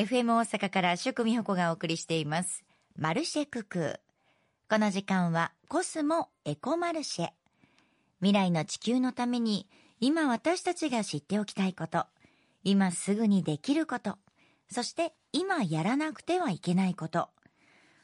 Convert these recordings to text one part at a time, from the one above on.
FM 大阪から祝美穂子がお送りしています。マルシェククこの時間はコスモエコマルシェ。未来の地球のために今私たちが知っておきたいこと、今すぐにできること、そして今やらなくてはいけないこと。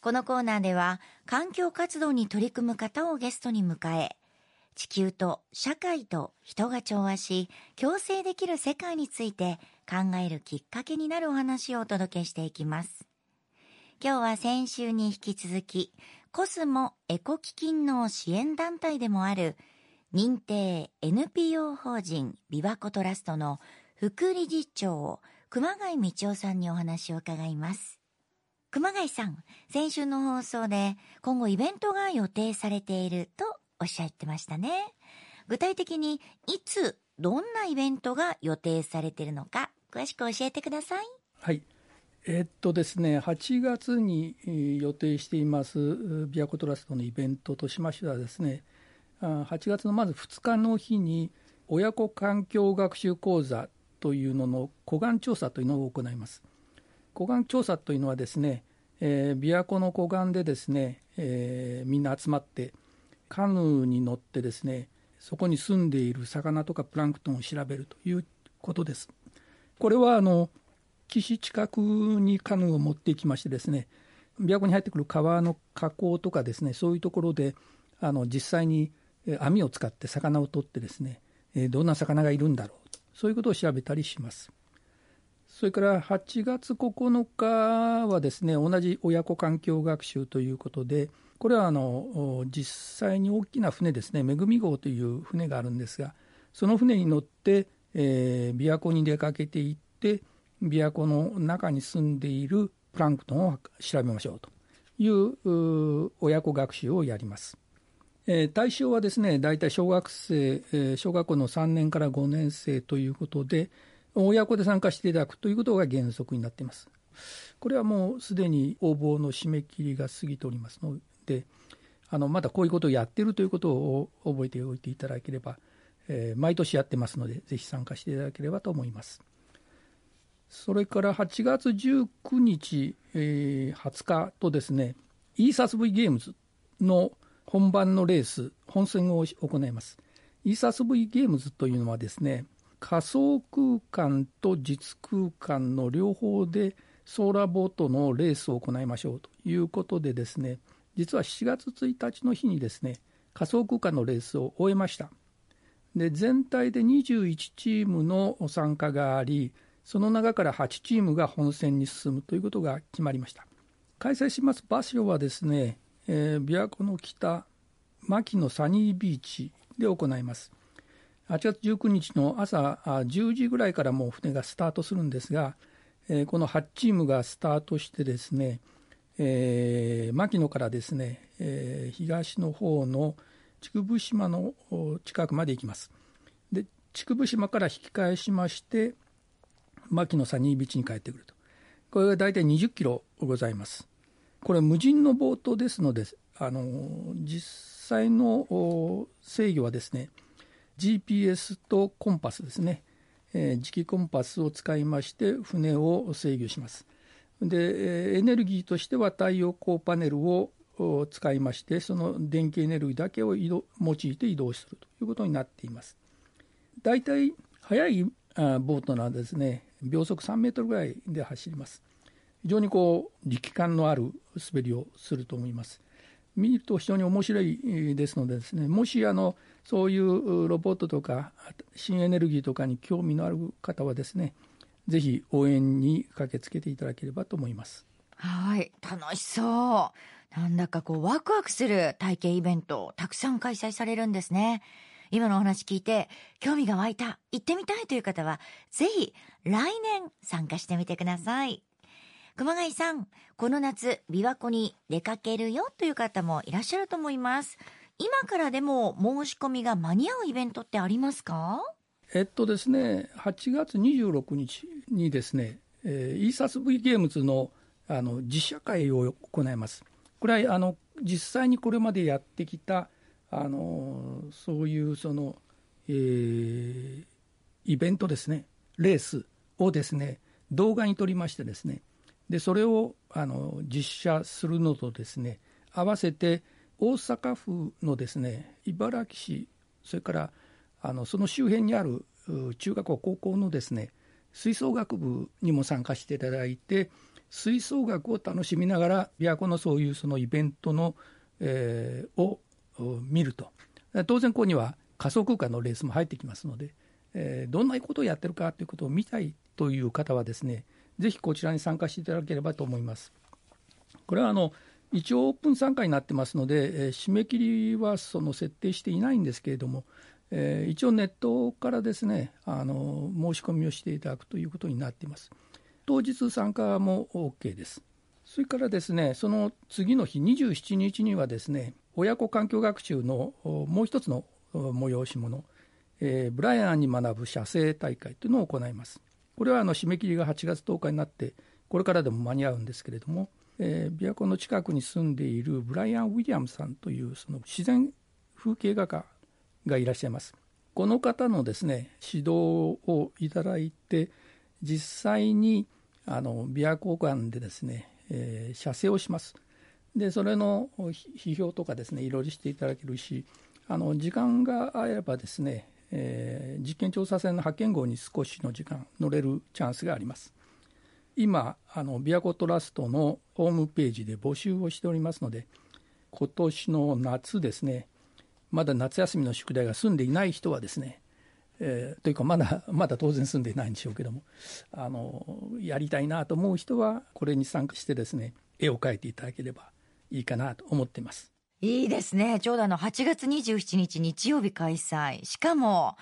このコーナーでは環境活動に取り組む方をゲストに迎え、地球と社会と人が調和し、共生できる世界について考えるきっかけになるお話をお届けしていきます。今日は先週に引き続き、コスモエコ基金の支援団体でもある認定 NPO 法人ビバコトラストの副理事長熊谷道夫さんにお話を伺います。熊谷さん、先週の放送で今後イベントが予定されているとおっしゃってましたね。具体的にいつ、どんなイベントが予定されているのか、詳しく教えてください。はい。えー、っとですね、8月に予定していますビアコトラストのイベントとしましてはですね、8月のまず2日の日に親子環境学習講座というのの湖岸調査というのを行います。湖岸調査というのはですね、えー、琵琶湖の湖岸でですね、えー、みんな集まってカヌーに乗ってですねそこに住んでいる魚とかプランクトンを調べるということです。これはあの岸近くにカヌーを持っていきましてですね琵琶湖に入ってくる川の河口とかですねそういうところであの実際に網を使って魚を取ってですねどんな魚がいるんだろうとそういうことを調べたりします。それから8月9日はですね同じ親子環境学習ということでこれはあの実際に大きな船ですね恵み号という船があるんですがその船に乗って、えー、琵琶湖に出かけていって琵琶湖の中に住んでいるプランクトンを調べましょうという親子学習をやります。えー、対象はですね大体小学生、えー、小学校の3年から5年生ということで親子で参加していただくということが原則になっています。これはもうすでに応募の締め切りが過ぎておりますので、あのまだこういうことをやっているということを覚えておいていただければ、えー、毎年やってますので、ぜひ参加していただければと思います。それから8月19日、えー、20日とですね、イーサス V ゲームズの本番のレース、本戦を行います。イーサス V ゲームズというのはですね、仮想空間と実空間の両方でソーラーボートのレースを行いましょうということでですね実は7月1日の日にですね仮想空間のレースを終えましたで全体で21チームの参加がありその中から8チームが本戦に進むということが決まりました。開催します場所はですね、えー、琵琶湖の北牧野サニービーチで行います。8月19日の朝10時ぐらいからもう船がスタートするんですが、えー、この8チームがスタートしてですね、えー、牧野からですね、えー、東の方の竹生島の近くまで行きます。で竹生島から引き返しまして牧野サニービーチに帰ってくるとこれが大体20キロございます。これ無人のボートですのであの実際の制御はですね GPS とコンパスですね、えー、磁気コンパスを使いまして船を制御します。でエネルギーとしては太陽光パネルを使いましてその電気エネルギーだけを移動用いて移動するということになっています。大体速いボートならですね秒速3メートルぐらいで走ります。非常にこう力感のある滑りをすると思います。見ると非常に面白いですのでですねもしあのそういうロボットとか新エネルギーとかに興味のある方はですねぜひ応援に駆けつけていただければと思いますはい楽しそうなんだかこうワクワクする体験イベントたくさん開催されるんですね今のお話聞いて興味が湧いた行ってみたいという方はぜひ来年参加してみてください熊谷さん、この夏、琵琶湖に出かけるよという方もいらっしゃると思います。今からでも申し込みが間に合うイベントってありますか？えっとですね、8月26日にですね、えー、イーサス V ゲームズのあの実写会を行います。これはあの実際にこれまでやってきたあのそういうその、えー、イベントですね、レースをですね、動画に撮りましてですねでそれをあの実写するのとですね合わせて大阪府のですね茨城市それからあのその周辺にある中学校高校のですね吹奏楽部にも参加していただいて吹奏楽を楽しみながら琵琶湖のそういうそのイベントの、えー、を見ると当然ここには仮想空間のレースも入ってきますので、えー、どんなことをやってるかということを見たいという方はですねぜひこちらに参加していただければと思います。これはあの一応オープン参加になってますので、えー、締め切りはその設定していないんですけれども、えー、一応ネットからですねあの申し込みをしていただくということになっています。当日参加も OK です。それからですねその次の日27日にはですね親子環境学習のもう一つの催し物、えー、ブライアンに学ぶ写生大会というのを行います。これはあの締め切りが8月10日になってこれからでも間に合うんですけれども、えー、琵琶湖の近くに住んでいるブライアン・ウィリアムさんというその自然風景画家がいらっしゃいます。この方のですね指導をいただいて実際にあの琵琶湖岸でですね、えー、写生をします。でそれの批評とかですねいろいろしていただけるしあの時間があればですね、えー、実験調査船の派遣号に少しの時間乗れるチャンスがあります。今あの琵琶湖トラストのホームページで募集をしておりますので今年の夏ですねまだ夏休みの宿題が済んでいない人はですね、えー、というかまだまだ当然済んでいないんでしょうけどもあのやりたいなと思う人はこれに参加してですね絵を描いていただければいいかなと思っています。いいですね。ちょうどあの8月27日日曜日開催。しかも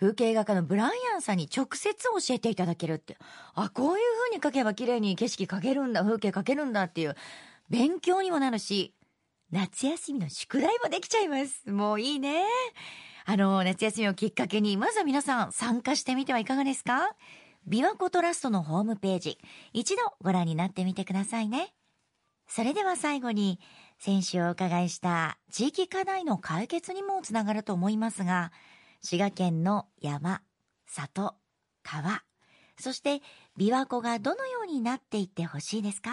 風景画家のブライアンさんに直接教えていただけるって。あ、こういう風に描けば綺麗に景色描けるんだ、風景描けるんだっていう勉強にもなるし、夏休みの宿題もできちゃいます。もういいね。あの、夏休みをきっかけに、まずは皆さん参加してみてはいかがですか？琵琶湖トラストのホームページ、一度ご覧になってみてくださいね。それでは最後に、先週お伺いした地域課題の解決にもつながると思いますが、滋賀県の山、里、川、そして琵琶湖がどのようになっていってほしいですか？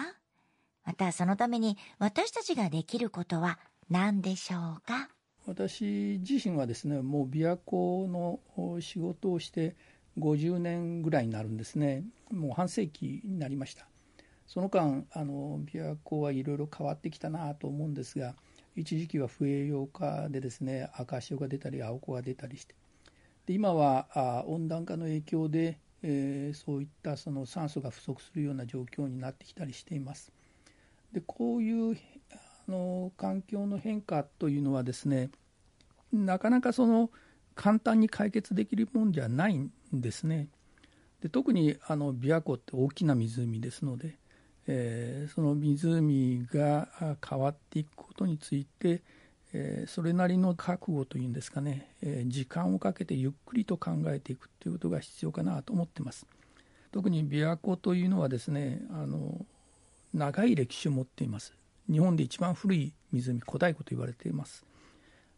またそのために私たちができることは何でしょうか？私自身はですねもう琵琶湖の仕事をして50年ぐらいになるんですね。もう半世紀になりました。その間あの琵琶湖はいろいろ変わってきたなと思うんですが一時期は不栄養化でですね赤潮が出たり青子が出たりして。で今はあ温暖化の影響で、えー、そういったその酸素が不足するような状況になってきたりしています。でこういうあの環境の変化というのはですねなかなかその簡単に解決できるもんじゃないんですね。で特にあの琵琶湖って大きな湖ですので、えー、その湖が変わっていくことについて、えー、それなりの覚悟というんですかね、えー、時間をかけてゆっくりと考えていくということが必要かなと思ってます。特に琵琶湖というのはですねあの長い歴史を持っています。日本で一番古い湖古代湖と言われています、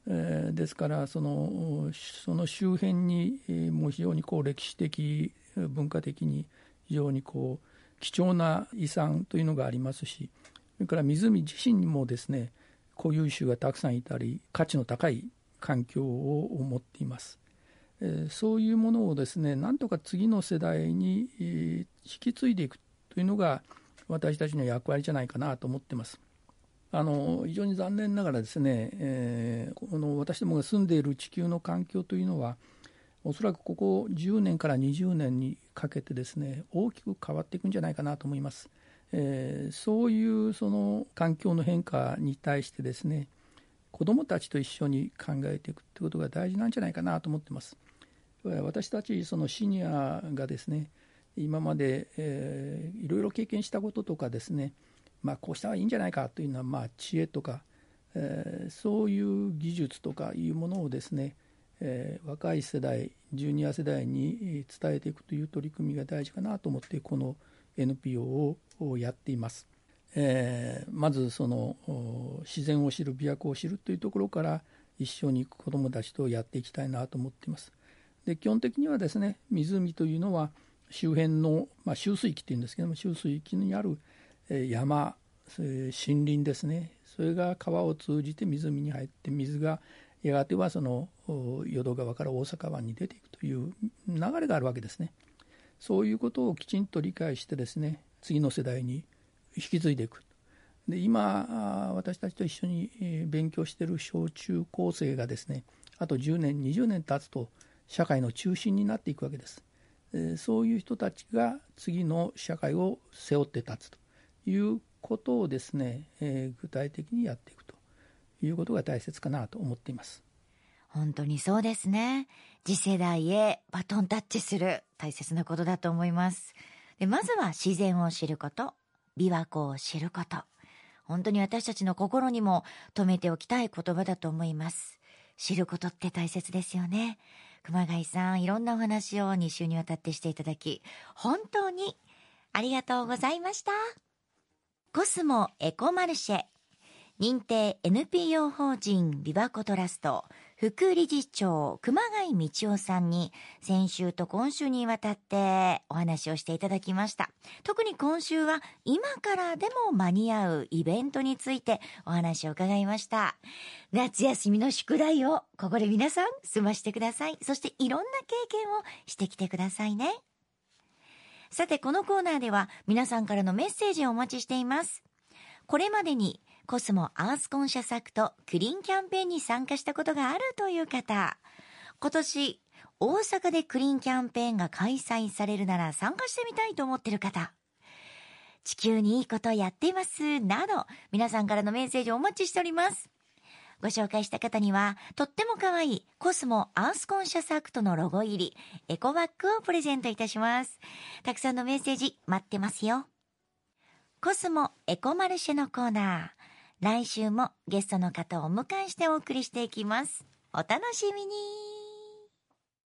えー、ですからそのその周辺に、えー、もう非常にこう歴史的文化的に非常にこう貴重な遺産というのがありますしそれから湖自身にもですね固有種がたくさんいたり価値の高い環境を持っています、えー、そういうものをですねなんとか次の世代に、えー、引き継いでいくというのが私たちの役割じゃないかなと思ってます。あの非常に残念ながらですね、えー、この私どもが住んでいる地球の環境というのはおそらくここ10年から20年にかけてですね大きく変わっていくんじゃないかなと思います。えー、そういうその環境の変化に対してですね子どもたちと一緒に考えていくということが大事なんじゃないかなと思ってます。私たちそのシニアがですね今まで、えー、いろいろ経験したこととかですね、まあ、こうしたらいいんじゃないかというのは、まあ、知恵とか、えー、そういう技術とかいうものをですね、えー、若い世代ジュニア世代に伝えていくという取り組みが大事かなと思ってこの NPO をやっています。えー、まずその自然を知る琵琶湖を知るというところから一緒に子どもたちとやっていきたいなと思っています。で基本的にはですね湖というのは周辺の、まあ、集水域っていうんですけども集水域にある山森林ですね。それが川を通じて湖に入って水がやがてはその淀川から大阪湾に出ていくという流れがあるわけですね。そういうことをきちんと理解してですね次の世代に引き継いでいく。で今私たちと一緒に勉強している小中高生がですねあと10年20年経つと社会の中心になっていくわけです。そういう人たちが次の社会を背負って立つということをですねえ具体的にやっていくということが大切かなと思っています。本当にそうですね。次世代へバトンタッチする大切なことだと思います。でまずは自然を知ること。琵琶湖を知ること。本当に私たちの心にも留めておきたい言葉だと思います。知ることって大切ですよね。熊谷さんいろんなお話を2週にわたってしていただき本当にありがとうございました。コスモエコマルシェ。認定 NPO 法人ビバコトラスト。副理事長熊谷道夫さんに先週と今週にわたってお話をしていただきました。特に今週は今からでも間に合うイベントについてお話を伺いました。夏休みの宿題をここで皆さん済ましてください。そしていろんな経験をしてきてくださいね。さてこのコーナーでは皆さんからのメッセージをお待ちしています。これまでにコスモ Earth Conscious Act クリーンキャンペーンに参加したことがあるという方、今年大阪でクリーンキャンペーンが開催されるなら参加してみたいと思ってる方、地球にいいことやっていますなど皆さんからのメッセージをお待ちしております。ご紹介した方には、とっても可愛いコスモ Earth Conscious Act のロゴ入りエコバッグをプレゼントいたします。たくさんのメッセージ待ってますよ。コスモエコマルシェのコーナー。来週もゲストの方をお迎えしてお送りしていきます。お楽しみに